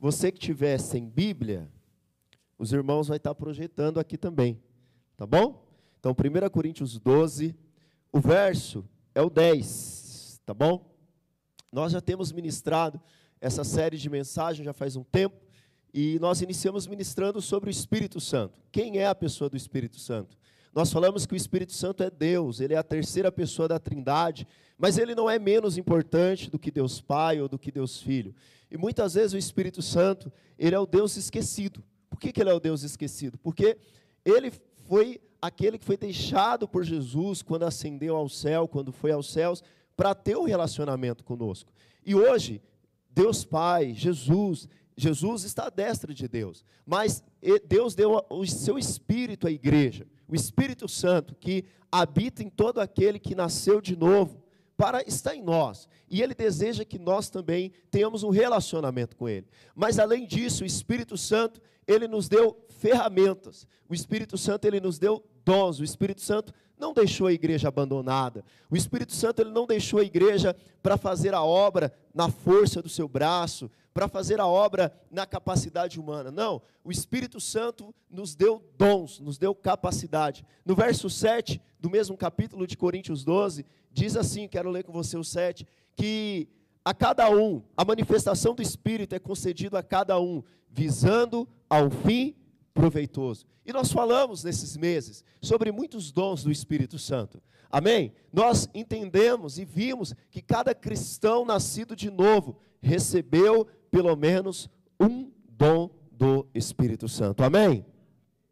Você que tiver sem Bíblia, os irmãos vai estar projetando aqui também, tá bom? Então, 1 Coríntios 12, o verso é o 10, tá bom? Nós já temos ministrado essa série de mensagens já faz um tempo, e nós iniciamos ministrando sobre o Espírito Santo. Quem é a pessoa do Espírito Santo? Nós falamos que o Espírito Santo é Deus, ele é a terceira pessoa da Trindade, mas ele não é menos importante do que Deus Pai ou do que Deus Filho. E muitas vezes o Espírito Santo, ele é o Deus esquecido. Por que, que ele é o Deus esquecido? Porque ele foi aquele que foi deixado por Jesus quando ascendeu ao céu, quando foi aos céus, para ter um relacionamento conosco. E hoje, Deus Pai, Jesus, Jesus está à destra de Deus, mas Deus deu o seu Espírito à igreja, o Espírito Santo que habita em todo aquele que nasceu de novo, para estar em nós. E Ele deseja que nós também tenhamos um relacionamento com Ele. Mas além disso, o Espírito Santo, Ele nos deu ferramentas. O Espírito Santo, Ele nos deu dons. O Espírito Santo não deixou a igreja abandonada. O Espírito Santo ele não deixou a igreja para fazer a obra na força do seu braço, para fazer a obra na capacidade humana. Não, o Espírito Santo nos deu dons, nos deu capacidade. No verso 7 do mesmo capítulo de Coríntios 12, diz assim, quero ler com você o 7, que a cada um, a manifestação do Espírito é concedido a cada um, visando ao fim proveitoso. E nós falamos nesses meses sobre muitos dons do Espírito Santo. Amém? Nós entendemos e vimos que cada cristão nascido de novo recebeu pelo menos um dom do Espírito Santo. Amém?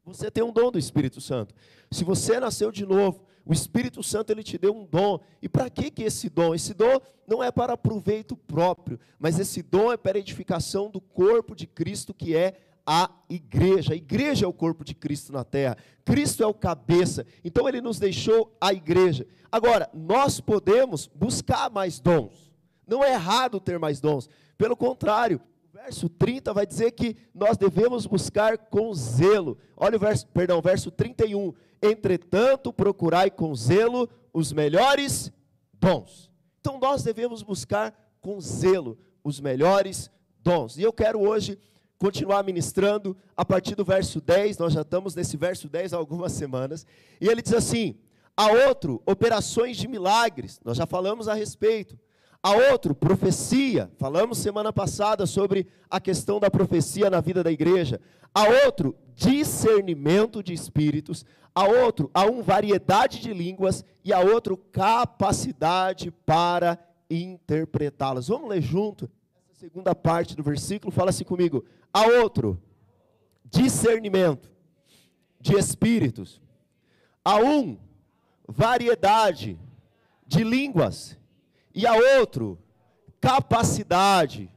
Você tem um dom do Espírito Santo. Se você nasceu de novo, o Espírito Santo ele te deu um dom. E para que que esse dom? Esse dom não é para proveito próprio, mas esse dom é para edificação do corpo de Cristo que é a igreja. A igreja é o corpo de Cristo na terra. Cristo é o cabeça. Então ele nos deixou a igreja. Agora, nós podemos buscar mais dons. Não é errado ter mais dons. Pelo contrário, o verso 30 vai dizer que nós devemos buscar com zelo. Olha o verso, perdão, verso 31. Entretanto, procurai com zelo os melhores dons. Então nós devemos buscar com zelo os melhores dons. E eu quero hoje continuar ministrando a partir do verso 10, nós já estamos nesse verso 10 há algumas semanas, e ele diz assim: a outro, operações de milagres, nós já falamos a respeito. A outro, profecia, falamos semana passada sobre a questão da profecia na vida da igreja. A outro, discernimento de espíritos. A outro, a um, variedade de línguas. E a outro, capacidade para interpretá-las. Vamos ler junto? Segunda parte do versículo fala assim comigo: a outro, discernimento de espíritos. A um, variedade de línguas. E a outro, capacidade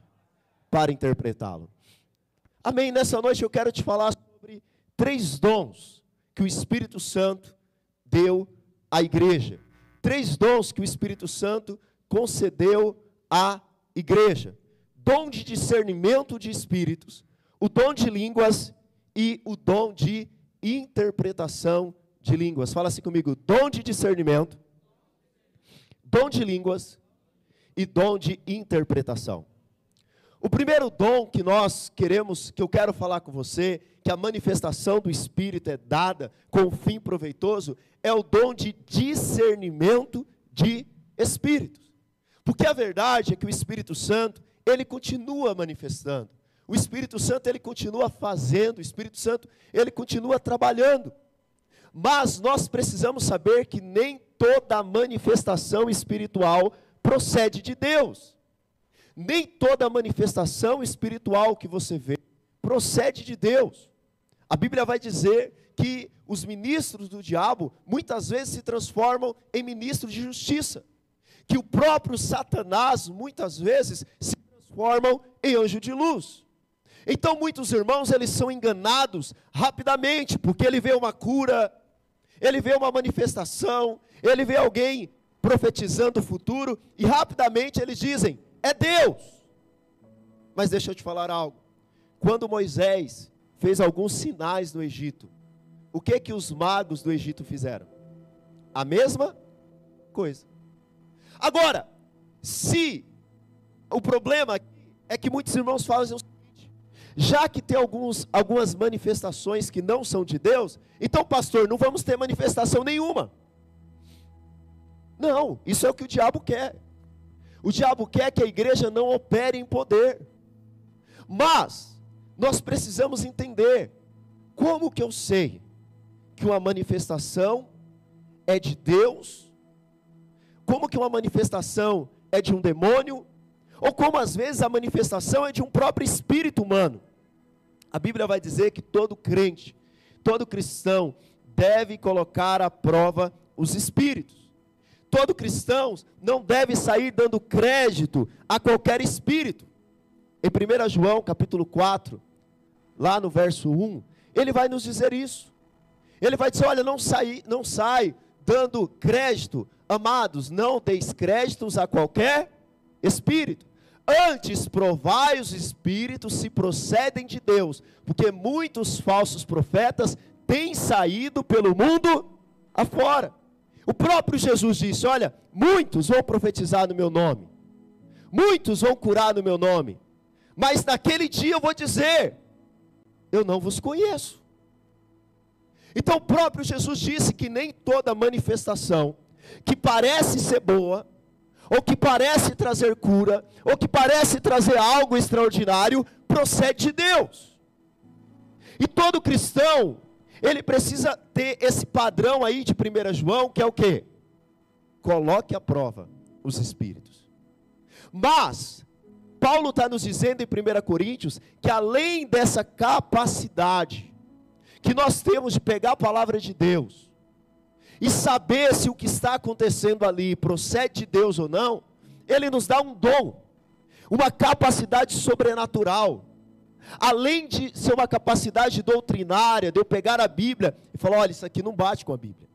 para interpretá-lo. Amém? Nessa noite eu quero te falar sobre três dons que o Espírito Santo deu à igreja. Três dons que o Espírito Santo concedeu à igreja dom de discernimento de espíritos, o dom de línguas e o dom de interpretação de línguas. Fala assim comigo: dom de discernimento, dom de línguas e dom de interpretação. O primeiro dom que nós queremos, que eu quero falar com você, que a manifestação do Espírito é dada com fim proveitoso, é o dom de discernimento de espíritos. Porque a verdade é que o Espírito Santo, ele continua manifestando. O Espírito Santo ele continua fazendo, o Espírito Santo ele continua trabalhando. Mas nós precisamos saber que nem toda manifestação espiritual procede de Deus. Nem toda manifestação espiritual que você vê procede de Deus. A Bíblia vai dizer que os ministros do diabo muitas vezes se transformam em ministros de justiça. Que o próprio Satanás muitas vezes se transformam em anjo de luz. Então muitos irmãos, eles são enganados rapidamente, porque ele vê uma cura, ele vê uma manifestação, ele vê alguém profetizando o futuro e rapidamente eles dizem: "É Deus". Mas deixa eu te falar algo. Quando Moisés fez alguns sinais no Egito, o que que os magos do Egito fizeram? A mesma coisa. Agora, se o problema é que muitos irmãos fazem o seguinte: já que tem alguns, algumas manifestações que não são de Deus, então, pastor, não vamos ter manifestação nenhuma. Não, isso é o que o diabo quer. O diabo quer que a igreja não opere em poder. Mas nós precisamos entender como que eu sei que uma manifestação é de Deus? Como que uma manifestação é de um demônio? Ou como às vezes a manifestação é de um próprio espírito humano? A Bíblia vai dizer que todo crente, todo cristão deve colocar à prova os espíritos todo cristão não deve sair dando crédito a qualquer espírito. Em 1 João, capítulo 4, lá no verso 1, ele vai nos dizer isso. Ele vai dizer: olha, não sai, não sai dando crédito, amados, não deis créditos a qualquer espírito. Antes provai os espíritos se procedem de Deus, porque muitos falsos profetas têm saído pelo mundo afora. O próprio Jesus disse: Olha, muitos vão profetizar no meu nome, muitos vão curar no meu nome, mas naquele dia eu vou dizer: Eu não vos conheço. Então o próprio Jesus disse que nem toda manifestação que parece ser boa, ou que parece trazer cura, ou que parece trazer algo extraordinário, procede de Deus. E todo cristão ele precisa ter esse padrão aí de 1 João, que é o que? Coloque à prova os espíritos. Mas, Paulo está nos dizendo em 1 Coríntios que além dessa capacidade que nós temos de pegar a palavra de Deus e saber se o que está acontecendo ali procede de Deus ou não, ele nos dá um dom, uma capacidade sobrenatural além de ser uma capacidade doutrinária, de eu pegar a Bíblia e falar: olha, isso aqui não bate com a Bíblia.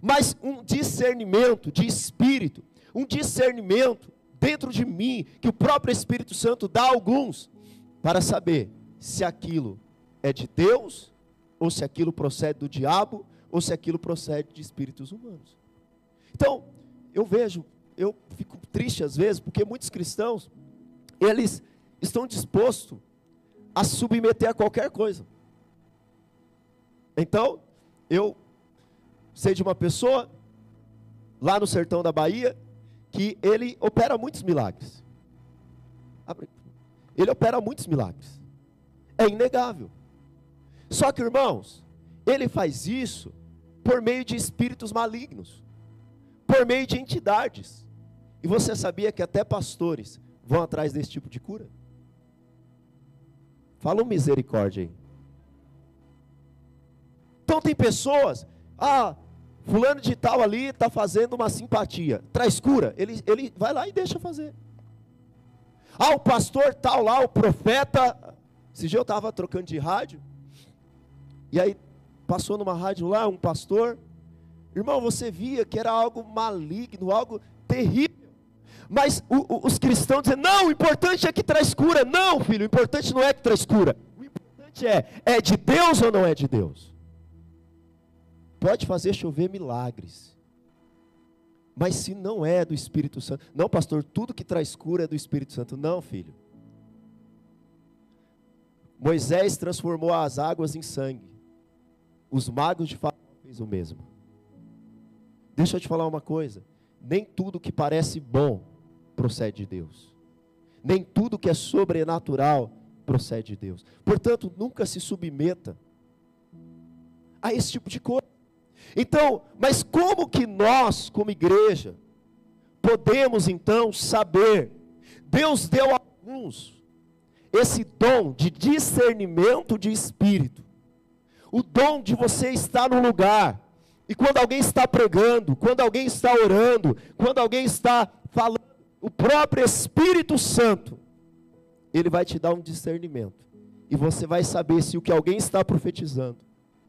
Mas um discernimento de espírito, um discernimento dentro de mim, que o próprio Espírito Santo dá a alguns, para saber se aquilo é de Deus, ou se aquilo procede do diabo, ou se aquilo procede de espíritos humanos. Então, eu vejo, eu fico triste às vezes, porque muitos cristãos, eles estão dispostos a submeter a qualquer coisa. Então, eu sei de uma pessoa lá no sertão da Bahia que ele opera muitos milagres. Ele opera muitos milagres. É inegável. Só que, irmãos, ele faz isso por meio de espíritos malignos, por meio de entidades. E você sabia que até pastores vão atrás desse tipo de cura? Fala um misericórdia aí. Então tem pessoas, ah, fulano de tal ali está fazendo uma simpatia, traz cura, ele, ele vai lá e deixa fazer. Ah, o pastor tal lá, o profeta, esse dia eu estava trocando de rádio, e aí passou numa rádio lá um pastor, irmão, você via que era algo maligno, algo terrível. Mas o, o, os cristãos dizem: não, o importante é que traz cura. Não, filho, o importante não é que traz cura. O importante é: é de Deus ou não é de Deus? Pode fazer chover milagres. Mas se não é do Espírito Santo, não, pastor, tudo que traz cura é do Espírito Santo. Não, filho. Moisés transformou as águas em sangue. Os magos de Faraó fez o mesmo. Deixa eu te falar uma coisa. Nem tudo que parece bom procede de Deus. Nem tudo que é sobrenatural procede de Deus. Portanto, nunca se submeta a esse tipo de coisa. Então, mas como que nós, como igreja, podemos então saber? Deus deu a alguns esse dom de discernimento de espírito, o dom de você estar no lugar, e quando alguém está pregando, quando alguém está orando, quando alguém está falando, o próprio Espírito Santo, ele vai te dar um discernimento. E você vai saber se o que alguém está profetizando,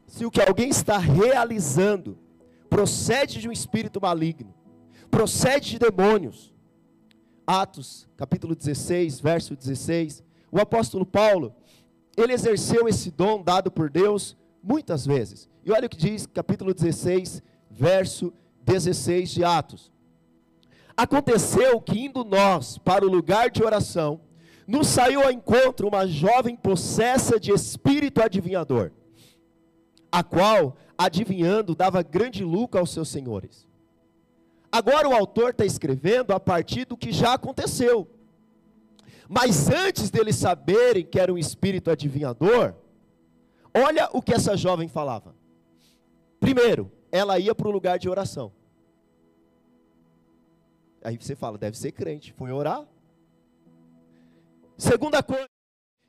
se o que alguém está realizando, procede de um espírito maligno, procede de demônios. Atos, capítulo 16, verso 16. O apóstolo Paulo, ele exerceu esse dom dado por Deus muitas vezes. E olha o que diz, capítulo 16, verso 16 de Atos. Aconteceu que, indo nós para o lugar de oração, nos saiu ao encontro uma jovem possessa de espírito adivinhador, a qual, adivinhando, dava grande lucro aos seus senhores. Agora o autor está escrevendo a partir do que já aconteceu. Mas antes deles saberem que era um espírito adivinhador, olha o que essa jovem falava. Primeiro, ela ia para o lugar de oração. Aí você fala, deve ser crente, foi orar. Segunda coisa,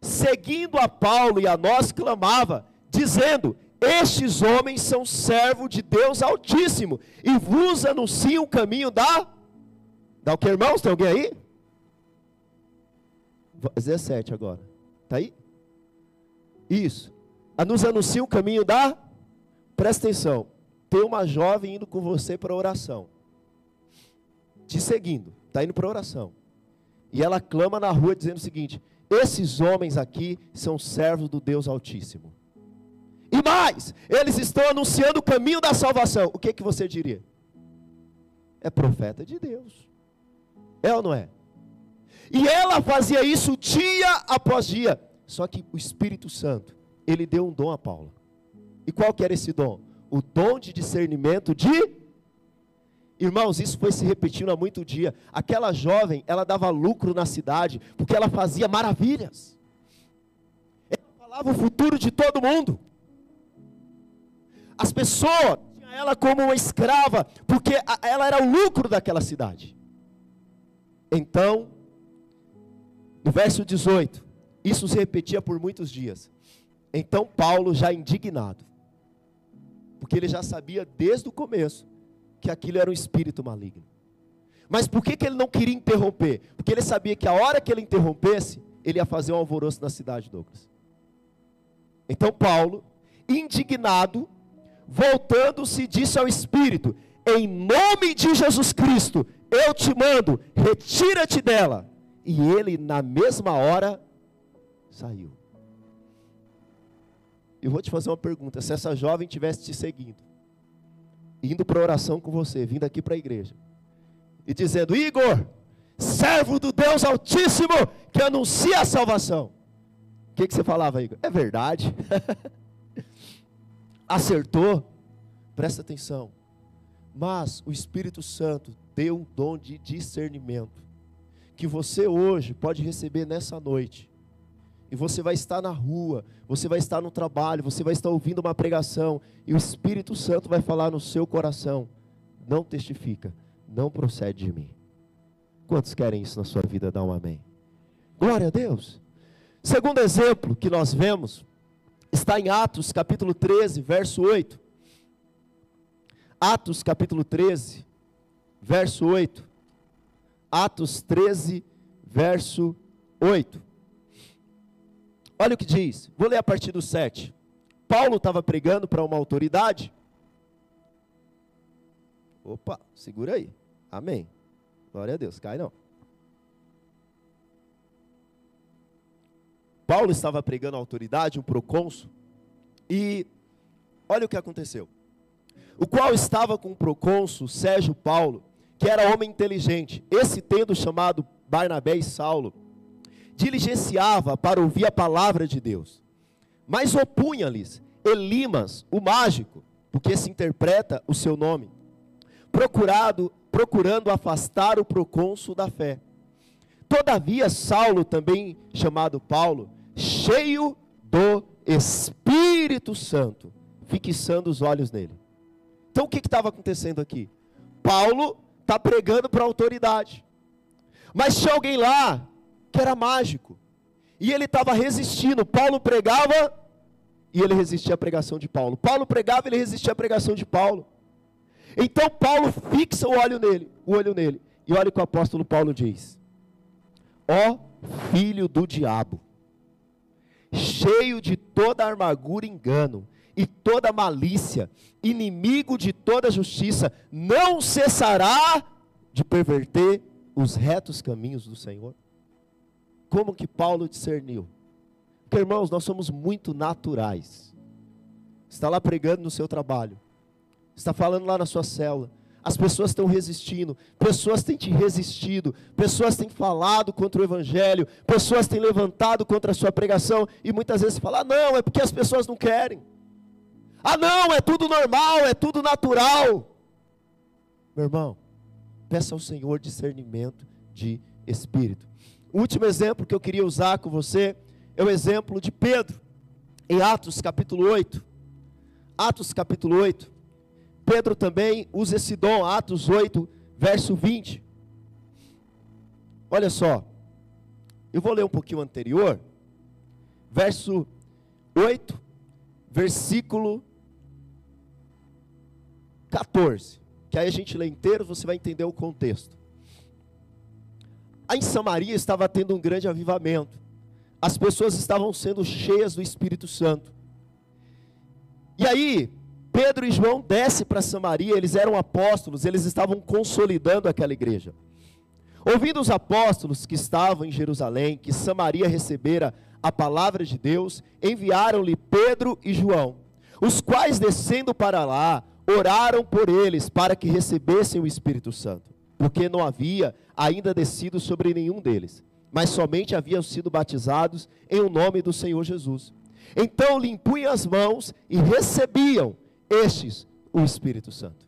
seguindo a Paulo e a nós clamava, dizendo: Estes homens são servos de Deus Altíssimo e vos anunciam o caminho da. Dá o que, irmãos? Tem alguém aí? 17 agora. Está aí? Isso. Nos anuncia o caminho da. Presta atenção. Tem uma jovem indo com você para oração. Te seguindo. Está indo para oração. E ela clama na rua dizendo o seguinte: Esses homens aqui são servos do Deus Altíssimo. E mais, eles estão anunciando o caminho da salvação. O que, que você diria? É profeta de Deus. É ou não é? E ela fazia isso dia após dia. Só que o Espírito Santo, ele deu um dom a Paulo. E qual que era esse dom? O dom de discernimento de Irmãos, isso foi se repetindo há muito dia. Aquela jovem, ela dava lucro na cidade, porque ela fazia maravilhas. Ela falava o futuro de todo mundo. As pessoas tinham ela como uma escrava, porque ela era o lucro daquela cidade. Então, no verso 18, isso se repetia por muitos dias. Então Paulo, já indignado, porque ele já sabia desde o começo que aquilo era um espírito maligno. Mas por que, que ele não queria interromper? Porque ele sabia que a hora que ele interrompesse, ele ia fazer um alvoroço na cidade, Douglas. Então Paulo, indignado, voltando-se, disse ao espírito: Em nome de Jesus Cristo, eu te mando, retira-te dela. E ele, na mesma hora, saiu. Eu vou te fazer uma pergunta: se essa jovem tivesse te seguindo, indo para oração com você, vindo aqui para a igreja, e dizendo: Igor, servo do Deus Altíssimo, que anuncia a salvação. O que, que você falava, Igor? É verdade. Acertou? Presta atenção. Mas o Espírito Santo deu um dom de discernimento que você hoje pode receber nessa noite. E você vai estar na rua, você vai estar no trabalho, você vai estar ouvindo uma pregação, e o Espírito Santo vai falar no seu coração: não testifica, não procede de mim. Quantos querem isso na sua vida? Dá um amém. Glória a Deus. Segundo exemplo que nós vemos está em Atos capítulo 13, verso 8. Atos capítulo 13, verso 8. Atos 13, verso 8. Olha o que diz, vou ler a partir do 7. Paulo estava pregando para uma autoridade. Opa, segura aí. Amém. Glória a Deus, cai não. Paulo estava pregando a autoridade, um procônsul, e olha o que aconteceu. O qual estava com o procônsul Sérgio Paulo, que era homem inteligente, esse tendo chamado Barnabé e Saulo, diligenciava para ouvir a palavra de Deus, mas opunha-lhes Elimas, o mágico, porque se interpreta o seu nome, procurado, procurando afastar o procônsul da fé. Todavia, Saulo, também chamado Paulo, cheio do Espírito Santo, fixando os olhos nele. Então, o que estava acontecendo aqui? Paulo está pregando para a autoridade. Mas tinha alguém lá era mágico. E ele estava resistindo. Paulo pregava e ele resistia à pregação de Paulo. Paulo pregava e ele resistia à pregação de Paulo. Então Paulo fixa o olho nele, o olho nele. E olha o que o apóstolo Paulo diz: Ó filho do diabo, cheio de toda amargura e engano, e toda malícia, inimigo de toda justiça, não cessará de perverter os retos caminhos do Senhor? Como que Paulo discerniu? Porque, irmãos, nós somos muito naturais. Está lá pregando no seu trabalho, está falando lá na sua célula. as pessoas estão resistindo, pessoas têm te resistido, pessoas têm falado contra o Evangelho, pessoas têm levantado contra a sua pregação, e muitas vezes fala: ah, não, é porque as pessoas não querem. Ah, não, é tudo normal, é tudo natural. Meu irmão, peça ao Senhor discernimento de espírito. O último exemplo que eu queria usar com você é o exemplo de Pedro, em Atos capítulo 8. Atos capítulo 8. Pedro também usa esse dom, Atos 8, verso 20. Olha só, eu vou ler um pouquinho anterior, verso 8, versículo 14 que aí a gente lê inteiro, você vai entender o contexto. Em Samaria estava tendo um grande avivamento. As pessoas estavam sendo cheias do Espírito Santo. E aí, Pedro e João descem para Samaria, eles eram apóstolos, eles estavam consolidando aquela igreja. Ouvindo os apóstolos que estavam em Jerusalém, que Samaria recebera a palavra de Deus, enviaram-lhe Pedro e João, os quais descendo para lá, oraram por eles para que recebessem o Espírito Santo, porque não havia ainda descido sobre nenhum deles, mas somente haviam sido batizados em o nome do Senhor Jesus. Então lhe impunham as mãos e recebiam estes o Espírito Santo.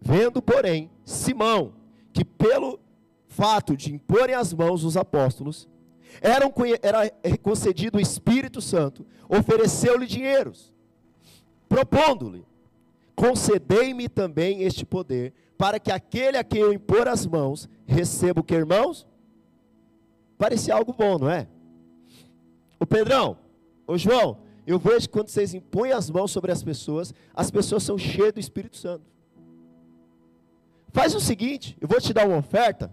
Vendo, porém, Simão, que pelo fato de imporem as mãos os apóstolos, eram, era concedido o Espírito Santo, ofereceu-lhe dinheiros, propondo-lhe concedei-me também este poder, para que aquele a quem eu impor as mãos receba o que, irmãos? Parecia algo bom, não é? O Pedrão, o João, eu vejo que quando vocês impõem as mãos sobre as pessoas, as pessoas são cheias do Espírito Santo. Faz o seguinte, eu vou te dar uma oferta.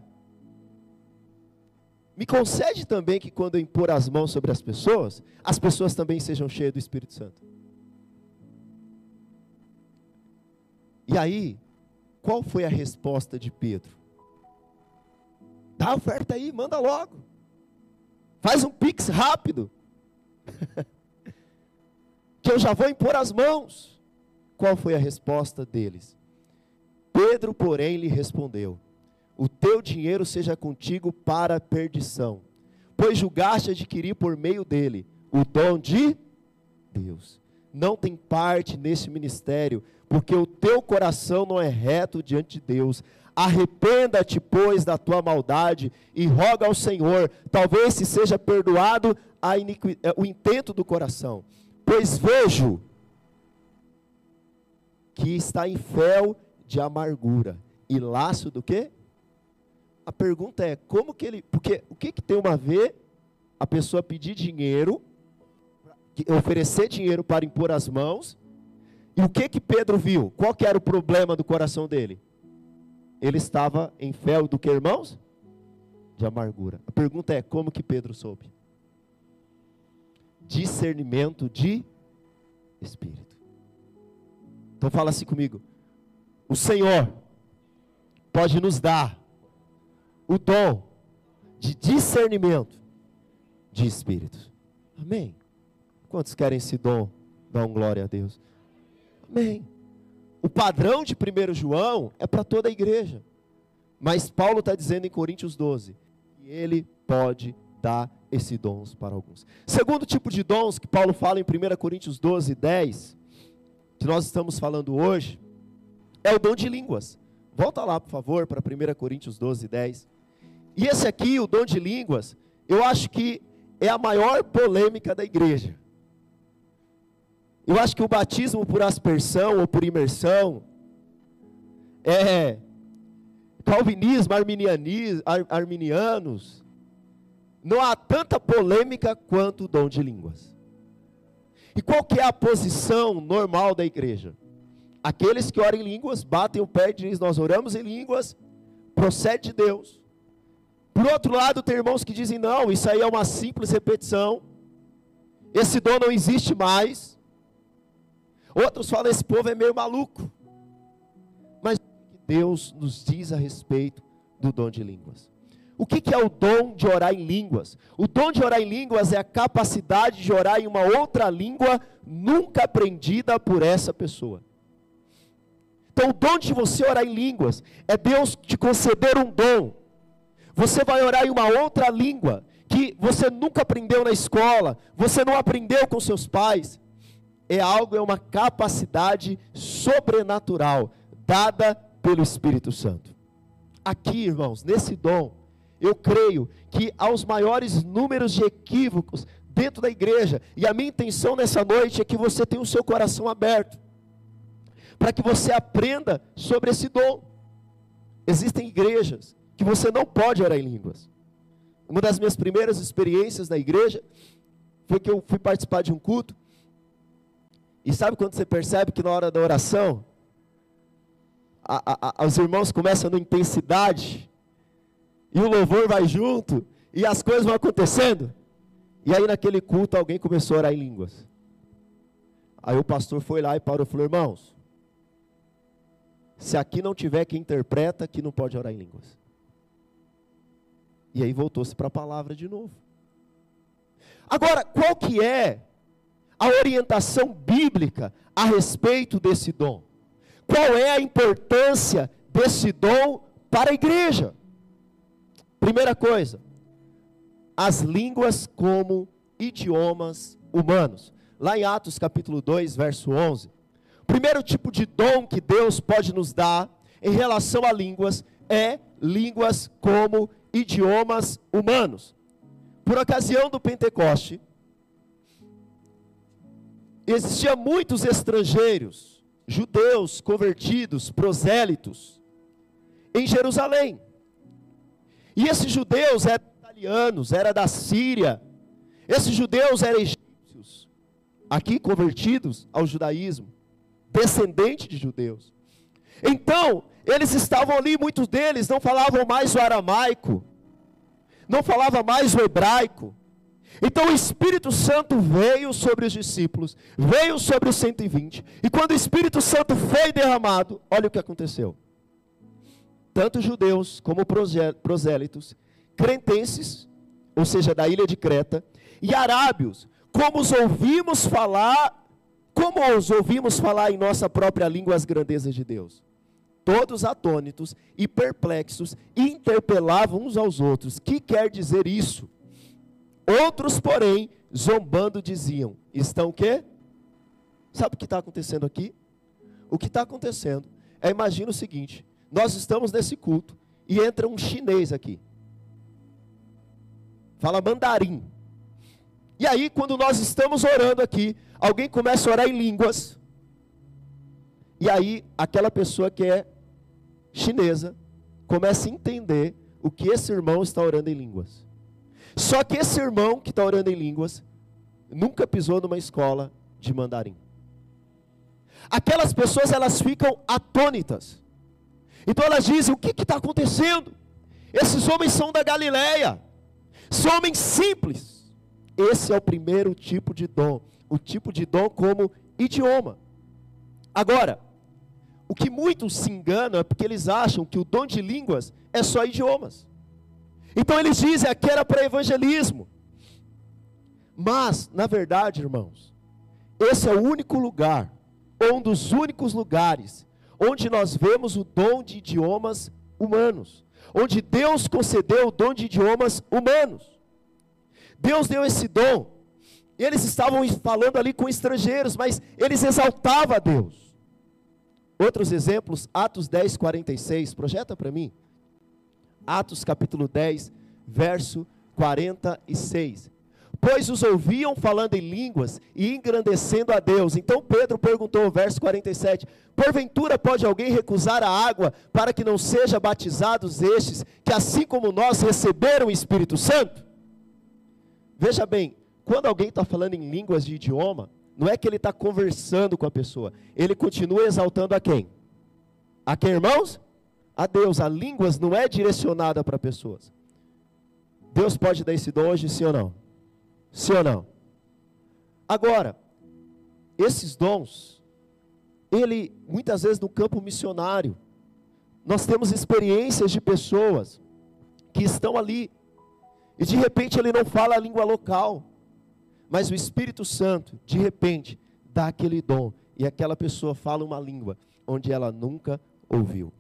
Me concede também que quando eu impor as mãos sobre as pessoas, as pessoas também sejam cheias do Espírito Santo. E aí, qual foi a resposta de Pedro? Dá a oferta aí, manda logo. Faz um pix rápido. que eu já vou impor as mãos. Qual foi a resposta deles? Pedro, porém, lhe respondeu: O teu dinheiro seja contigo para a perdição, pois julgaste adquirir por meio dele o dom de Deus. Não tem parte nesse ministério, porque o teu coração não é reto diante de Deus. Arrependa-te, pois, da tua maldade e roga ao Senhor, talvez se seja perdoado eh, o intento do coração. Pois vejo que está em fel de amargura e laço do quê? A pergunta é, como que ele, porque o que que tem uma a ver a pessoa pedir dinheiro, oferecer dinheiro para impor as mãos e o que que Pedro viu? Qual que era o problema do coração dele? Ele estava em fel do que, irmãos? De amargura. A pergunta é: como que Pedro soube? Discernimento de espírito. Então fala assim comigo. O Senhor pode nos dar o dom de discernimento de espírito. Amém. Quantos querem esse dom? Um glória a Deus. Amém. O padrão de 1 João é para toda a igreja. Mas Paulo está dizendo em Coríntios 12 que ele pode dar esse dons para alguns. Segundo tipo de dons que Paulo fala em 1 Coríntios 12, 10, que nós estamos falando hoje, é o dom de línguas. Volta lá, por favor, para 1 Coríntios 12, 10. E esse aqui, o dom de línguas, eu acho que é a maior polêmica da igreja. Eu acho que o batismo por aspersão ou por imersão é calvinismo, arminianos. Não há tanta polêmica quanto o dom de línguas. E qual que é a posição normal da igreja? Aqueles que oram em línguas, batem o pé e dizem, nós oramos em línguas, procede de Deus. Por outro lado, tem irmãos que dizem, não, isso aí é uma simples repetição. Esse dom não existe mais. Outros falam: esse povo é meio maluco. Mas Deus nos diz a respeito do dom de línguas. O que, que é o dom de orar em línguas? O dom de orar em línguas é a capacidade de orar em uma outra língua nunca aprendida por essa pessoa. Então, o dom de você orar em línguas é Deus te conceder um dom. Você vai orar em uma outra língua que você nunca aprendeu na escola, você não aprendeu com seus pais. É algo, é uma capacidade sobrenatural dada pelo Espírito Santo. Aqui, irmãos, nesse dom, eu creio que aos maiores números de equívocos dentro da igreja, e a minha intenção nessa noite é que você tenha o seu coração aberto, para que você aprenda sobre esse dom. Existem igrejas que você não pode orar em línguas. Uma das minhas primeiras experiências na igreja foi que eu fui participar de um culto. E sabe quando você percebe que na hora da oração, a, a, os irmãos começam na intensidade, e o louvor vai junto, e as coisas vão acontecendo? E aí naquele culto alguém começou a orar em línguas. Aí o pastor foi lá e parou e falou: irmãos, se aqui não tiver quem interpreta, aqui não pode orar em línguas. E aí voltou-se para a palavra de novo. Agora, qual que é a orientação bíblica a respeito desse dom? Qual é a importância desse dom para a igreja? Primeira coisa, as línguas como idiomas humanos. Lá em Atos capítulo 2, verso 11. O primeiro tipo de dom que Deus pode nos dar em relação a línguas é línguas como idiomas humanos. Por ocasião do Pentecoste, existiam muitos estrangeiros, judeus convertidos, prosélitos, em Jerusalém. E esses judeus eram italianos, era da Síria. Esses judeus eram egípcios, aqui convertidos ao judaísmo, descendentes de judeus. Então, eles estavam ali, muitos deles não falavam mais o aramaico, não falava mais o hebraico. Então o Espírito Santo veio sobre os discípulos, veio sobre os 120, e quando o Espírito Santo foi derramado, olha o que aconteceu. Tanto judeus como prosélitos, cretenses, ou seja, da ilha de Creta, e arábios, como os ouvimos falar, como os ouvimos falar em nossa própria língua as grandezas de Deus todos atônitos e perplexos, interpelavam uns aos outros: Que quer dizer isso? Outros, porém, zombando, diziam: Estão o quê? Sabe o que está acontecendo aqui? O que está acontecendo é, imagina o seguinte: nós estamos nesse culto e entra um chinês aqui. Fala mandarim. E aí, quando nós estamos orando aqui, alguém começa a orar em línguas. E aí, aquela pessoa que é chinesa começa a entender o que esse irmão está orando em línguas. Só que esse irmão que está orando em línguas nunca pisou numa escola de mandarim. Aquelas pessoas elas ficam atônitas. Então elas dizem: o que está acontecendo? Esses homens são da Galileia, são homens simples. Esse é o primeiro tipo de dom, o tipo de dom como idioma. Agora, o que muitos se enganam é porque eles acham que o dom de línguas é só idiomas. Então eles dizem que era para evangelismo. Mas, na verdade, irmãos, esse é o único lugar, ou um dos únicos lugares, onde nós vemos o dom de idiomas humanos. Onde Deus concedeu o dom de idiomas humanos. Deus deu esse dom. Eles estavam falando ali com estrangeiros, mas eles exaltavam a Deus. Outros exemplos, Atos 10, 46, projeta para mim. Atos capítulo 10, verso 46. Pois os ouviam falando em línguas e engrandecendo a Deus. Então Pedro perguntou, verso 47: Porventura pode alguém recusar a água para que não seja batizados estes, que assim como nós receberam o Espírito Santo? Veja bem, quando alguém está falando em línguas de idioma, não é que ele está conversando com a pessoa, ele continua exaltando a quem? A quem, irmãos? A Deus. A línguas não é direcionada para pessoas. Deus pode dar esse dom hoje, sim ou não? Sim ou não? Agora, esses dons, ele muitas vezes no campo missionário, nós temos experiências de pessoas que estão ali e de repente ele não fala a língua local, mas o Espírito Santo, de repente, dá aquele dom e aquela pessoa fala uma língua. onde ela nunca ouviu.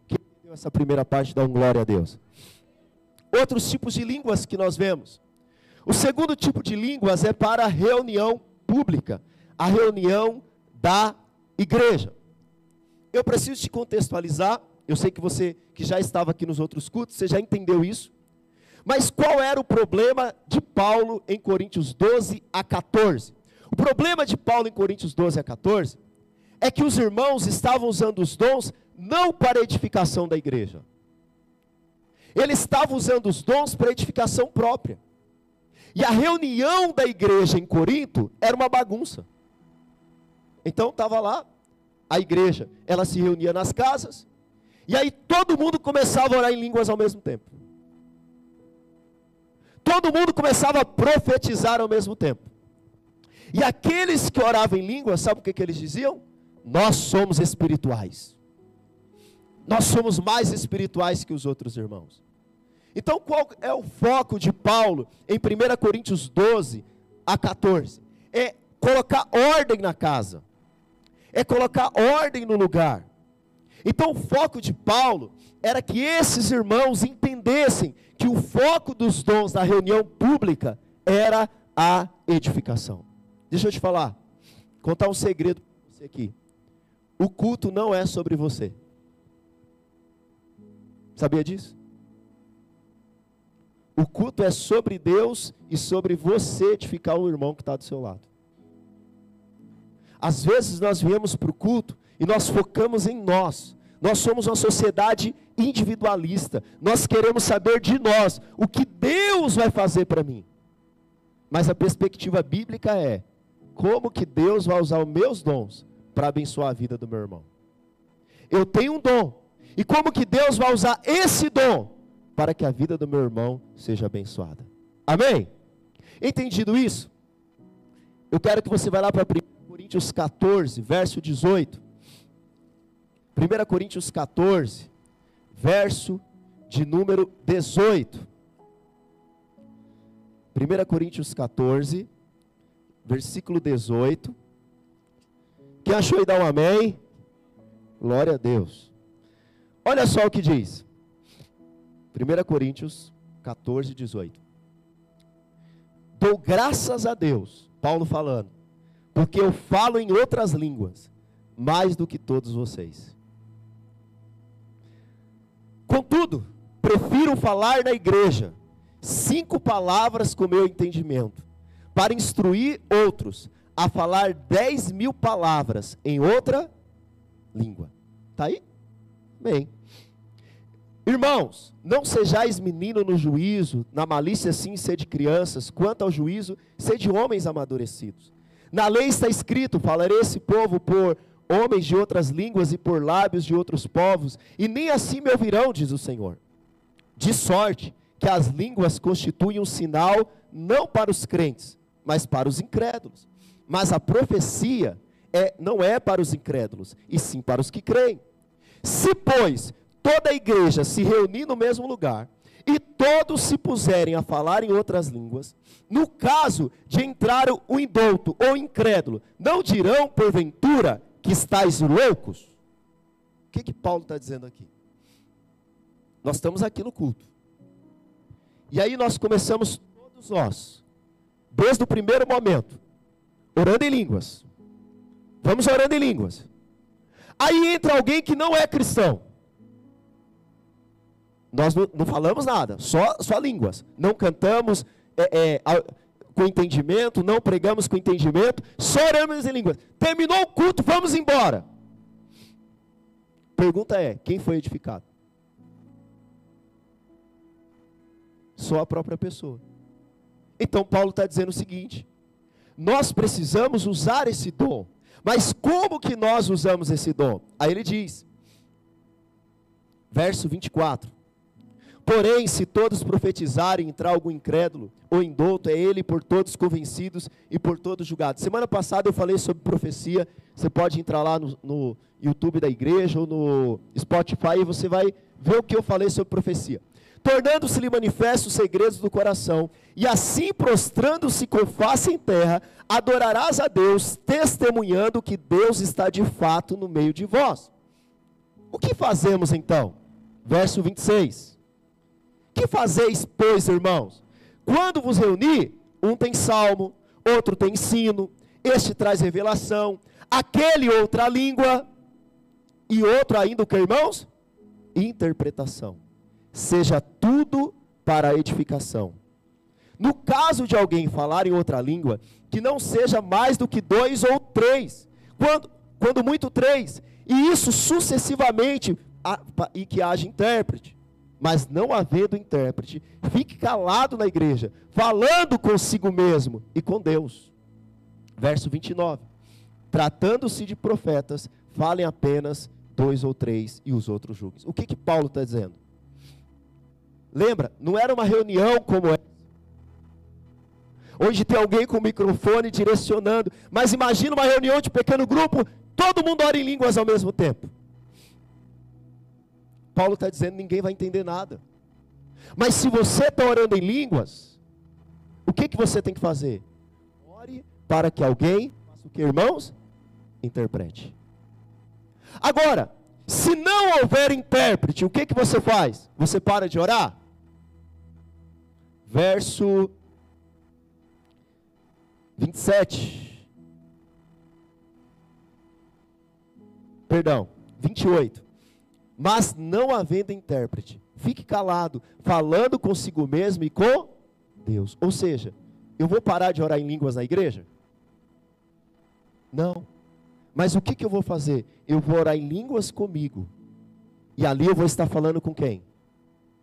Essa primeira parte, dá um glória a Deus. Outros tipos de línguas que nós vemos. O segundo tipo de línguas é para a reunião pública, a reunião da igreja. Eu preciso te contextualizar, eu sei que você que já estava aqui nos outros cultos, você já entendeu isso. Mas qual era o problema de Paulo em Coríntios 12 a 14? O problema de Paulo em Coríntios 12 a 14 é que os irmãos estavam usando os dons não para edificação da igreja. Ele estava usando os dons para edificação própria. E a reunião da igreja em Corinto era uma bagunça. Então estava lá a igreja, ela se reunia nas casas, e aí todo mundo começava a orar em línguas ao mesmo tempo. Todo mundo começava a profetizar ao mesmo tempo. E aqueles que oravam em línguas, sabe o que, que eles diziam? Nós somos espirituais. Nós somos mais espirituais que os outros irmãos. Então, qual é o foco de Paulo em 1 Coríntios 12 a 14? É colocar ordem na casa, é colocar ordem no lugar. Então, o foco de Paulo era que esses irmãos entendessem que o foco dos dons da reunião pública era a edificação. Deixa eu te falar, contar um segredo para você aqui. O culto não é sobre você. Sabia disso? O culto é sobre Deus e sobre você edificar o irmão que está do seu lado. Às vezes nós viemos para o culto e nós focamos em nós. Nós somos uma sociedade individualista. Nós queremos saber de nós o que Deus vai fazer para mim. Mas a perspectiva bíblica é: como que Deus vai usar os meus dons para abençoar a vida do meu irmão? Eu tenho um dom. E como que Deus vai usar esse dom para que a vida do meu irmão seja abençoada. Amém? Entendido isso? Eu quero que você vá lá para 1 Coríntios 14, verso 18. 1 Coríntios 14, verso de número 18. 1 Coríntios 14, versículo 18. Quem achou e dá um amém? Glória a Deus. Olha só o que diz. 1 Coríntios 14, 18. Dou graças a Deus, Paulo falando, porque eu falo em outras línguas, mais do que todos vocês. Contudo, prefiro falar na igreja, cinco palavras com meu entendimento, para instruir outros a falar dez mil palavras em outra língua. Está aí? Bem. Irmãos, não sejais menino no juízo, na malícia sim sede crianças, quanto ao juízo, sede homens amadurecidos. Na lei está escrito: falarei esse povo por homens de outras línguas e por lábios de outros povos, e nem assim me ouvirão, diz o Senhor. De sorte que as línguas constituem um sinal não para os crentes, mas para os incrédulos. Mas a profecia é, não é para os incrédulos, e sim para os que creem. Se, pois, toda a igreja se reunir no mesmo lugar e todos se puserem a falar em outras línguas, no caso de entrar o indouto ou incrédulo, não dirão, porventura, que estáis loucos? O que, que Paulo está dizendo aqui? Nós estamos aqui no culto. E aí nós começamos, todos nós, desde o primeiro momento, orando em línguas. Vamos orando em línguas. Aí entra alguém que não é cristão. Nós não, não falamos nada, só, só línguas. Não cantamos é, é, com entendimento, não pregamos com entendimento, só oramos em línguas. Terminou o culto, vamos embora. Pergunta é: quem foi edificado? Só a própria pessoa. Então Paulo está dizendo o seguinte: nós precisamos usar esse dom. Mas como que nós usamos esse dom? Aí ele diz, verso 24: Porém, se todos profetizarem, entrar algum incrédulo ou indouto, é ele por todos convencidos e por todos julgados. Semana passada eu falei sobre profecia. Você pode entrar lá no, no YouTube da igreja ou no Spotify e você vai ver o que eu falei sobre profecia. Tornando-se-lhe manifestos os segredos do coração, e assim prostrando-se com face em terra, adorarás a Deus, testemunhando que Deus está de fato no meio de vós. O que fazemos então? Verso 26. Fazeis, pois, irmãos? Quando vos reunir, um tem salmo, outro tem ensino, este traz revelação, aquele outra língua, e outro ainda o que, irmãos? Interpretação. Seja tudo para a edificação. No caso de alguém falar em outra língua, que não seja mais do que dois ou três, quando, quando muito três, e isso sucessivamente, e que haja intérprete. Mas não havendo intérprete, fique calado na igreja, falando consigo mesmo e com Deus. Verso 29. Tratando-se de profetas, falem apenas dois ou três e os outros julguem. O que que Paulo está dizendo? Lembra, não era uma reunião como essa. Hoje tem alguém com o microfone direcionando, mas imagina uma reunião de pequeno grupo, todo mundo ora em línguas ao mesmo tempo. Paulo está dizendo: ninguém vai entender nada. Mas se você está orando em línguas, o que, que você tem que fazer? Ore para que alguém faça o que, irmãos? Interprete. Agora, se não houver intérprete, o que, que você faz? Você para de orar? Verso 27. Perdão, 28. Mas não havendo intérprete, fique calado, falando consigo mesmo e com Deus. Ou seja, eu vou parar de orar em línguas na igreja? Não. Mas o que, que eu vou fazer? Eu vou orar em línguas comigo. E ali eu vou estar falando com quem?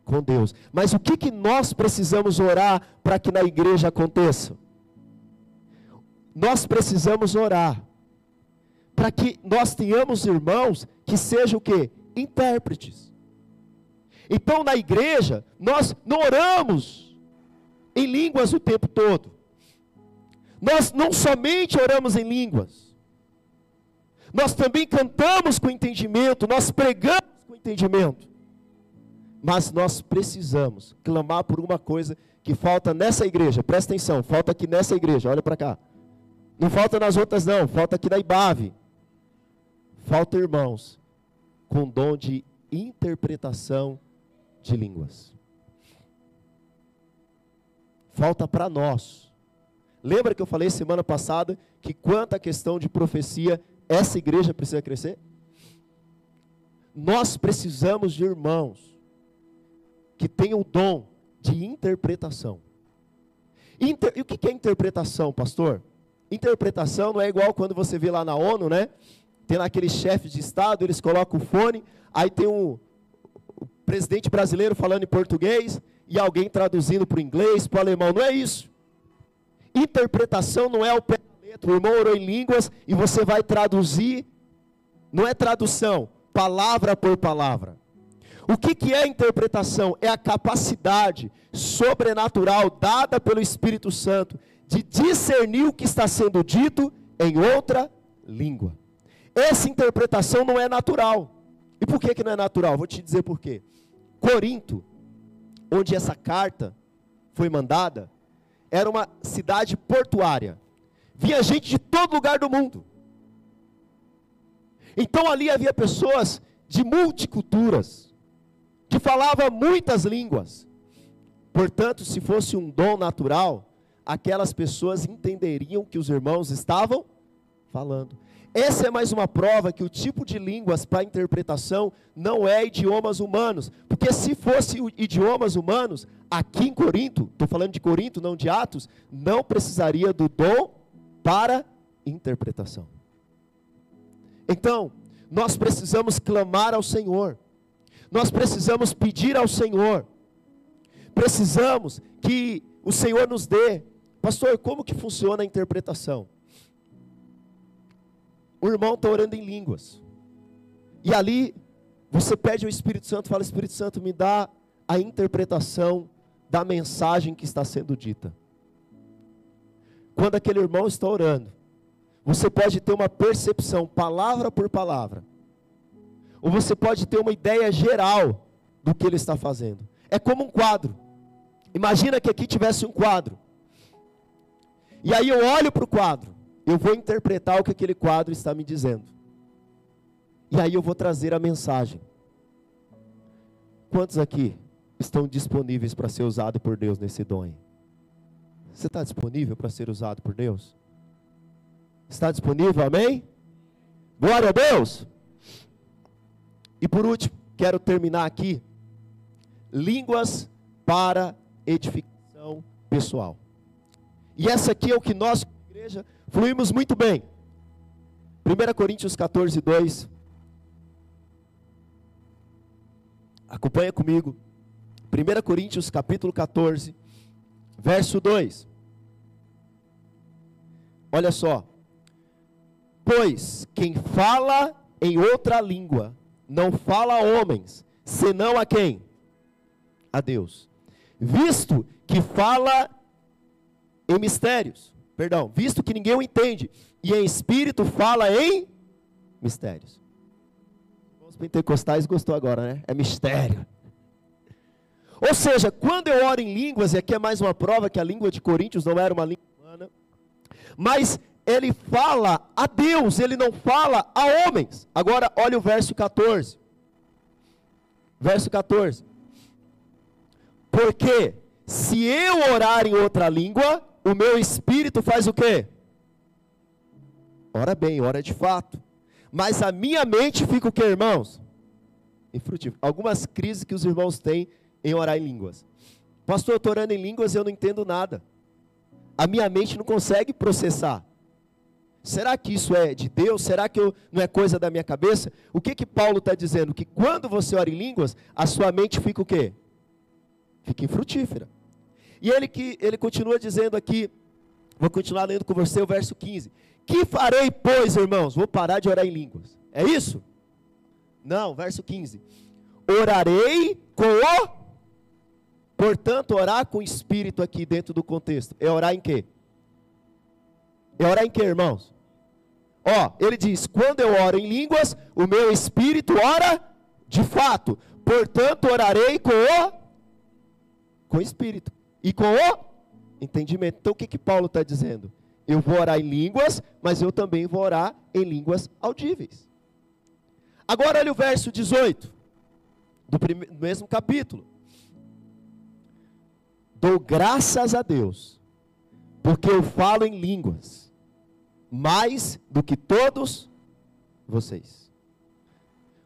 Com Deus. Mas o que, que nós precisamos orar para que na igreja aconteça? nós precisamos orar para que nós tenhamos irmãos que sejam o que? Intérpretes. Então na igreja, nós não oramos em línguas o tempo todo. Nós não somente oramos em línguas, nós também cantamos com entendimento, nós pregamos com entendimento. Mas nós precisamos clamar por uma coisa que falta nessa igreja, presta atenção, falta aqui nessa igreja, olha para cá. Não falta nas outras, não. Falta aqui na Ibave. Falta irmãos com dom de interpretação de línguas. Falta para nós. Lembra que eu falei semana passada que quanto à questão de profecia, essa igreja precisa crescer? Nós precisamos de irmãos que tenham o dom de interpretação. Inter... E o que é interpretação, pastor? Interpretação não é igual quando você vê lá na ONU, né? Tem lá chefes de Estado, eles colocam o fone, aí tem um, o presidente brasileiro falando em português e alguém traduzindo para o inglês, para o alemão. Não é isso. Interpretação não é o pé da letra. O irmão orou em línguas e você vai traduzir. Não é tradução, palavra por palavra. O que, que é interpretação? É a capacidade sobrenatural dada pelo Espírito Santo de discernir o que está sendo dito em outra língua. Essa interpretação não é natural. E por que, que não é natural? Vou te dizer por quê. Corinto, onde essa carta foi mandada, era uma cidade portuária. Via gente de todo lugar do mundo. Então ali havia pessoas de multiculturas, que falavam muitas línguas. Portanto, se fosse um dom natural, aquelas pessoas entenderiam que os irmãos estavam falando. Essa é mais uma prova que o tipo de línguas para interpretação não é idiomas humanos. Porque se fosse idiomas humanos, aqui em Corinto, estou falando de Corinto, não de Atos, não precisaria do dom para interpretação. Então, nós precisamos clamar ao Senhor, nós precisamos pedir ao Senhor, precisamos que o Senhor nos dê Pastor, como que funciona a interpretação? O irmão está orando em línguas. E ali você pede ao Espírito Santo, fala: Espírito Santo, me dá a interpretação da mensagem que está sendo dita. Quando aquele irmão está orando, você pode ter uma percepção, palavra por palavra, ou você pode ter uma ideia geral do que ele está fazendo. É como um quadro. Imagina que aqui tivesse um quadro. E aí eu olho para o quadro, eu vou interpretar o que aquele quadro está me dizendo. E aí eu vou trazer a mensagem. Quantos aqui estão disponíveis para ser usado por Deus nesse dom? Você está disponível para ser usado por Deus? Está disponível? Amém? Glória a Deus! E por último, quero terminar aqui. Línguas para edificação pessoal. E essa aqui é o que nós, igreja, fluímos muito bem. 1 Coríntios 14, 2. Acompanha comigo. 1 Coríntios capítulo 14, verso 2. Olha só. Pois quem fala em outra língua não fala a homens, senão a quem? A Deus. Visto que fala em mistérios, perdão, visto que ninguém o entende, e em espírito fala em mistérios. Os pentecostais gostou agora, né? É mistério. Ou seja, quando eu oro em línguas, e aqui é mais uma prova que a língua de Coríntios não era uma língua humana, mas ele fala a Deus, ele não fala a homens. Agora, olha o verso 14. Verso 14. Porque se eu orar em outra língua, o meu espírito faz o quê? Ora bem, ora de fato. Mas a minha mente fica o quê, irmãos? Infrutífero. Algumas crises que os irmãos têm em orar em línguas. Pastor, eu estou orando em línguas e eu não entendo nada. A minha mente não consegue processar. Será que isso é de Deus? Será que eu, não é coisa da minha cabeça? O que que Paulo está dizendo? Que quando você ora em línguas, a sua mente fica o quê? Fica infrutífera. E ele, que, ele continua dizendo aqui, vou continuar lendo com você o verso 15. Que farei, pois, irmãos? Vou parar de orar em línguas. É isso? Não, verso 15. Orarei com o. Portanto, orar com o espírito aqui dentro do contexto. É orar em quê? É orar em quê, irmãos? Ó, ele diz: quando eu oro em línguas, o meu espírito ora de fato. Portanto, orarei com o com o espírito e com o entendimento. Então, o que que Paulo está dizendo? Eu vou orar em línguas, mas eu também vou orar em línguas audíveis. Agora olha o verso 18 do, primeiro, do mesmo capítulo. Dou graças a Deus, porque eu falo em línguas mais do que todos vocês.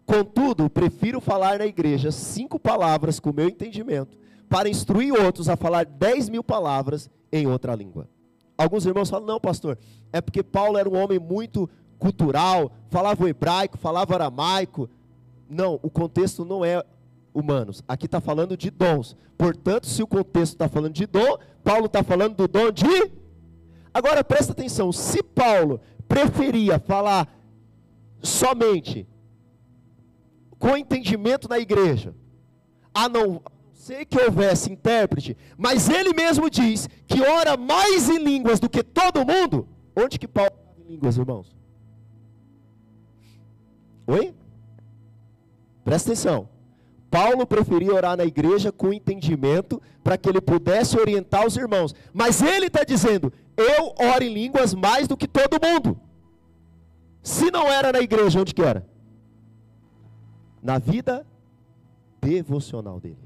Contudo, prefiro falar na igreja cinco palavras com o meu entendimento, para instruir outros a falar dez mil palavras em outra língua. Alguns irmãos falam, não, pastor, é porque Paulo era um homem muito cultural, falava o hebraico, falava aramaico. Não, o contexto não é humanos. Aqui está falando de dons. Portanto, se o contexto está falando de dom, Paulo está falando do dom de Agora presta atenção, se Paulo preferia falar somente com entendimento na igreja, a não ser que houvesse intérprete, mas ele mesmo diz que ora mais em línguas do que todo mundo, onde que Paulo orava em línguas, irmãos? Oi? Presta atenção. Paulo preferia orar na igreja com entendimento para que ele pudesse orientar os irmãos. Mas ele está dizendo: eu oro em línguas mais do que todo mundo. Se não era na igreja, onde que era? Na vida devocional dele.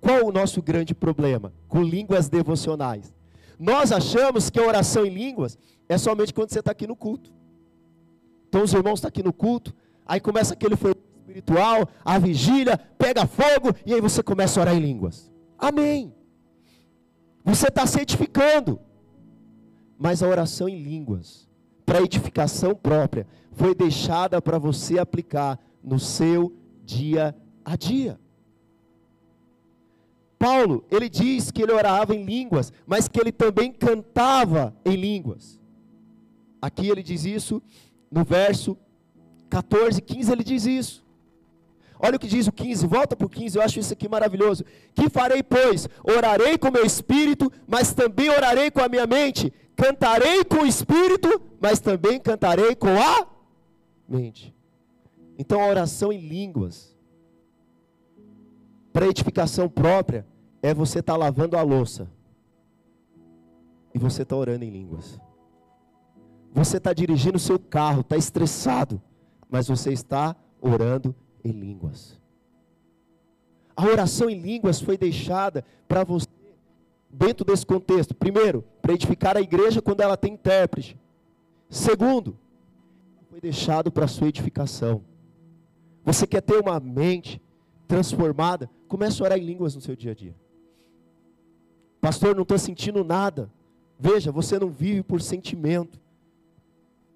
Qual o nosso grande problema com línguas devocionais? Nós achamos que a oração em línguas é somente quando você está aqui no culto. Então os irmãos estão aqui no culto, aí começa aquele espiritual, a vigília, pega fogo, e aí você começa a orar em línguas. Amém. Você está se edificando. Mas a oração em línguas, para edificação própria, foi deixada para você aplicar no seu dia a dia. Paulo, ele diz que ele orava em línguas, mas que ele também cantava em línguas. Aqui ele diz isso, no verso 14, 15 ele diz isso. Olha o que diz o 15, volta para o 15, eu acho isso aqui maravilhoso. Que farei, pois? Orarei com o meu espírito, mas também orarei com a minha mente. Cantarei com o espírito, mas também cantarei com a mente. Então a oração em línguas, para edificação própria, é você estar tá lavando a louça. E você está orando em línguas. Você está dirigindo o seu carro, está estressado, mas você está orando em línguas. A oração em línguas foi deixada para você, dentro desse contexto, primeiro, para edificar a igreja quando ela tem intérprete. Segundo, foi deixado para sua edificação. Você quer ter uma mente transformada? Comece a orar em línguas no seu dia a dia. Pastor, não estou sentindo nada. Veja, você não vive por sentimento.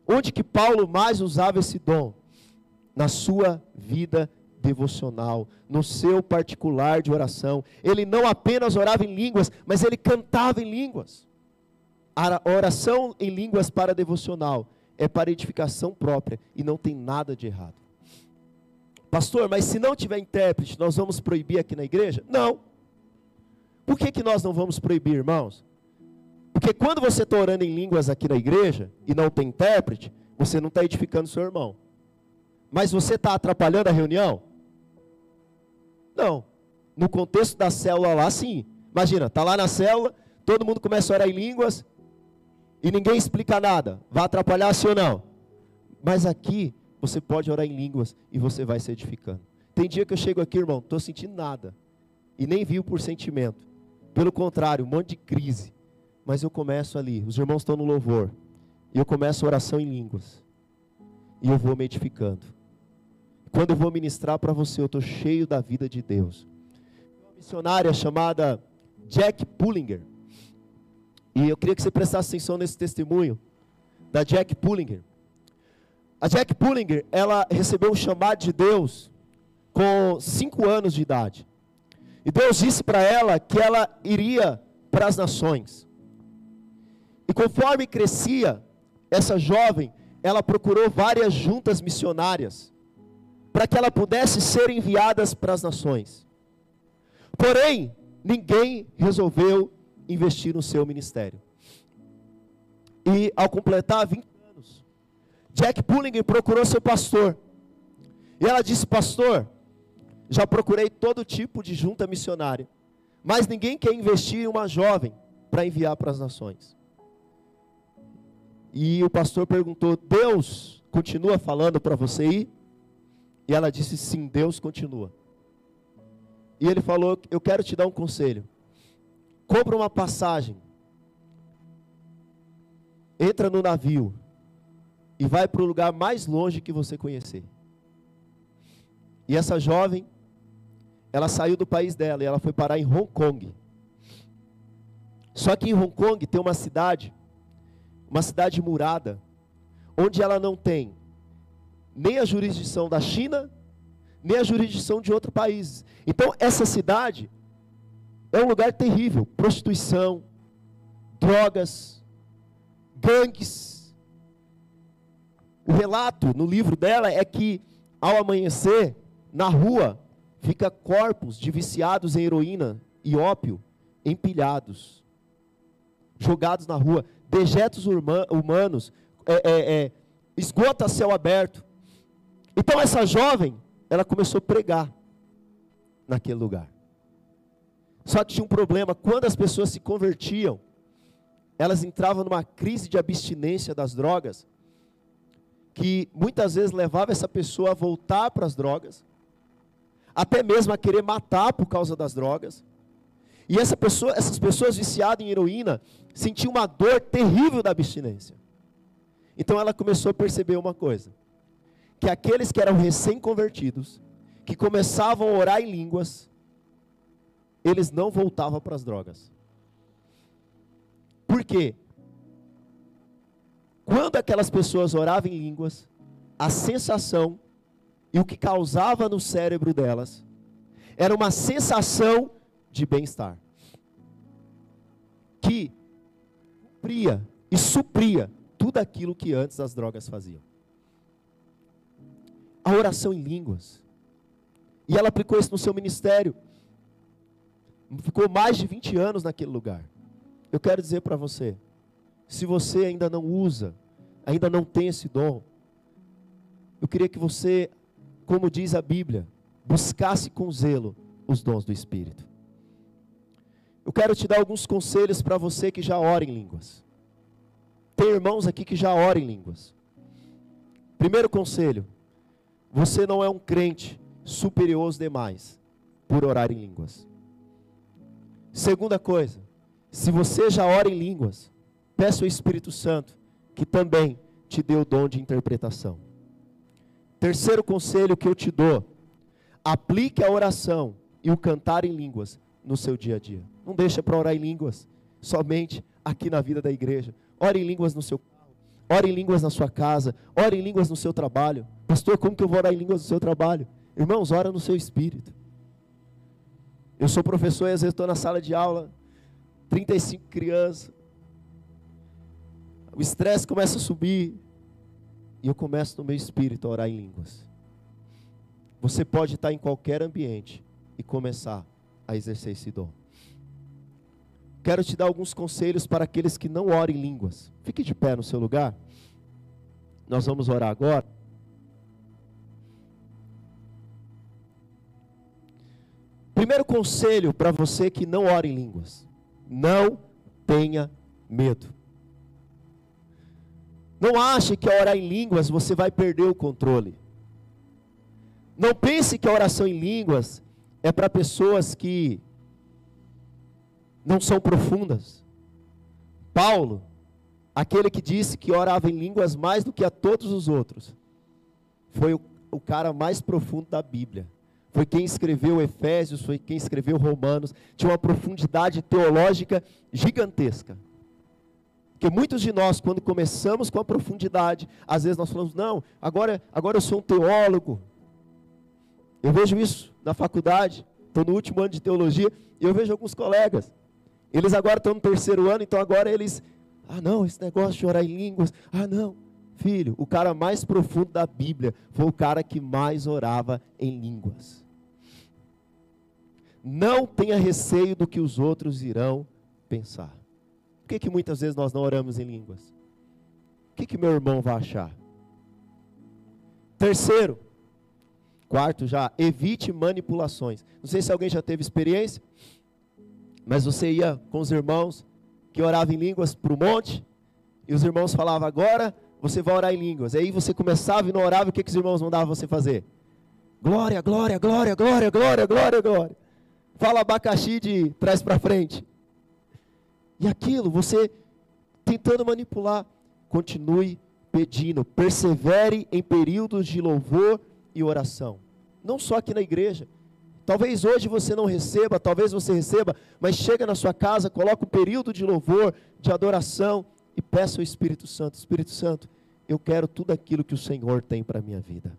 Onde que Paulo mais usava esse dom? Na sua vida devocional, no seu particular de oração. Ele não apenas orava em línguas, mas ele cantava em línguas. A oração em línguas para devocional é para edificação própria e não tem nada de errado. Pastor, mas se não tiver intérprete, nós vamos proibir aqui na igreja? Não. Por que, que nós não vamos proibir, irmãos? Porque quando você está orando em línguas aqui na igreja e não tem intérprete, você não está edificando seu irmão. Mas você está atrapalhando a reunião? Não. No contexto da célula lá, sim. Imagina, está lá na célula, todo mundo começa a orar em línguas e ninguém explica nada. Vai atrapalhar sim ou não? Mas aqui, você pode orar em línguas e você vai se edificando. Tem dia que eu chego aqui, irmão, estou sentindo nada. E nem viu por sentimento. Pelo contrário, um monte de crise. Mas eu começo ali, os irmãos estão no louvor. E eu começo a oração em línguas. E eu vou me edificando. Quando eu vou ministrar para você, eu estou cheio da vida de Deus. Uma missionária chamada Jack Pullinger. E eu queria que você prestasse atenção nesse testemunho da Jack Pullinger. A Jack Pullinger, ela recebeu um chamado de Deus com cinco anos de idade. E Deus disse para ela que ela iria para as nações. E conforme crescia, essa jovem, ela procurou várias juntas missionárias para que ela pudesse ser enviadas para as nações. Porém, ninguém resolveu investir no seu ministério. E ao completar 20 anos, Jack Pullinger procurou seu pastor. E ela disse: Pastor, já procurei todo tipo de junta missionária, mas ninguém quer investir em uma jovem para enviar para as nações. E o pastor perguntou: Deus continua falando para você ir? E ela disse: Sim, Deus continua. E ele falou: Eu quero te dar um conselho. Compra uma passagem, entra no navio e vai para o lugar mais longe que você conhecer. E essa jovem, ela saiu do país dela e ela foi parar em Hong Kong. Só que em Hong Kong tem uma cidade uma cidade murada, onde ela não tem nem a jurisdição da China, nem a jurisdição de outro país. Então, essa cidade é um lugar terrível prostituição, drogas, gangues. O relato no livro dela é que, ao amanhecer, na rua, fica corpos de viciados em heroína e ópio empilhados, jogados na rua dejetos humanos, é, é, é, esgota a céu aberto. Então essa jovem, ela começou a pregar naquele lugar. Só tinha um problema, quando as pessoas se convertiam, elas entravam numa crise de abstinência das drogas, que muitas vezes levava essa pessoa a voltar para as drogas, até mesmo a querer matar por causa das drogas. E essa pessoa, essas pessoas viciadas em heroína sentiam uma dor terrível da abstinência. Então ela começou a perceber uma coisa: que aqueles que eram recém-convertidos, que começavam a orar em línguas, eles não voltavam para as drogas. Por quê? Quando aquelas pessoas oravam em línguas, a sensação e o que causava no cérebro delas era uma sensação de bem-estar. Que cumpria e supria tudo aquilo que antes as drogas faziam. A oração em línguas. E ela aplicou isso no seu ministério. Ficou mais de 20 anos naquele lugar. Eu quero dizer para você, se você ainda não usa, ainda não tem esse dom, eu queria que você, como diz a Bíblia, buscasse com zelo os dons do Espírito. Eu quero te dar alguns conselhos para você que já ora em línguas. Tem irmãos aqui que já oram em línguas. Primeiro conselho: você não é um crente superior aos demais por orar em línguas. Segunda coisa, se você já ora em línguas, peça ao Espírito Santo que também te dê o dom de interpretação. Terceiro conselho que eu te dou: aplique a oração e o cantar em línguas no seu dia a dia. Não deixa para orar em línguas somente aqui na vida da igreja. Ore em línguas no seu carro, ore em línguas na sua casa, ore em línguas no seu trabalho. Pastor, como que eu vou orar em línguas no seu trabalho? Irmãos, ora no seu espírito. Eu sou professor e às vezes estou na sala de aula, 35 crianças. O estresse começa a subir. E eu começo no meu espírito a orar em línguas. Você pode estar em qualquer ambiente e começar a exercer esse dom. Quero te dar alguns conselhos para aqueles que não oram em línguas. Fique de pé no seu lugar. Nós vamos orar agora. Primeiro conselho para você que não ora em línguas: não tenha medo. Não ache que ao orar em línguas você vai perder o controle. Não pense que a oração em línguas é para pessoas que não são profundas. Paulo, aquele que disse que orava em línguas mais do que a todos os outros, foi o, o cara mais profundo da Bíblia. Foi quem escreveu Efésios, foi quem escreveu Romanos, tinha uma profundidade teológica gigantesca. Porque muitos de nós, quando começamos com a profundidade, às vezes nós falamos, não, agora, agora eu sou um teólogo. Eu vejo isso na faculdade, estou no último ano de teologia, e eu vejo alguns colegas eles agora estão no terceiro ano, então agora eles. Ah, não, esse negócio de orar em línguas. Ah, não. Filho, o cara mais profundo da Bíblia foi o cara que mais orava em línguas. Não tenha receio do que os outros irão pensar. Que, que muitas vezes nós não oramos em línguas? O que, que meu irmão vai achar? Terceiro, quarto já, evite manipulações. Não sei se alguém já teve experiência. Mas você ia com os irmãos que oravam em línguas para o monte, e os irmãos falavam, agora você vai orar em línguas. Aí você começava e não orava, o que, que os irmãos mandavam você fazer? Glória, glória, glória, glória, glória, glória, glória. Fala abacaxi de trás para frente. E aquilo, você tentando manipular, continue pedindo, persevere em períodos de louvor e oração. Não só aqui na igreja, Talvez hoje você não receba, talvez você receba, mas chega na sua casa, coloca um período de louvor, de adoração e peça ao Espírito Santo: Espírito Santo, eu quero tudo aquilo que o Senhor tem para a minha vida.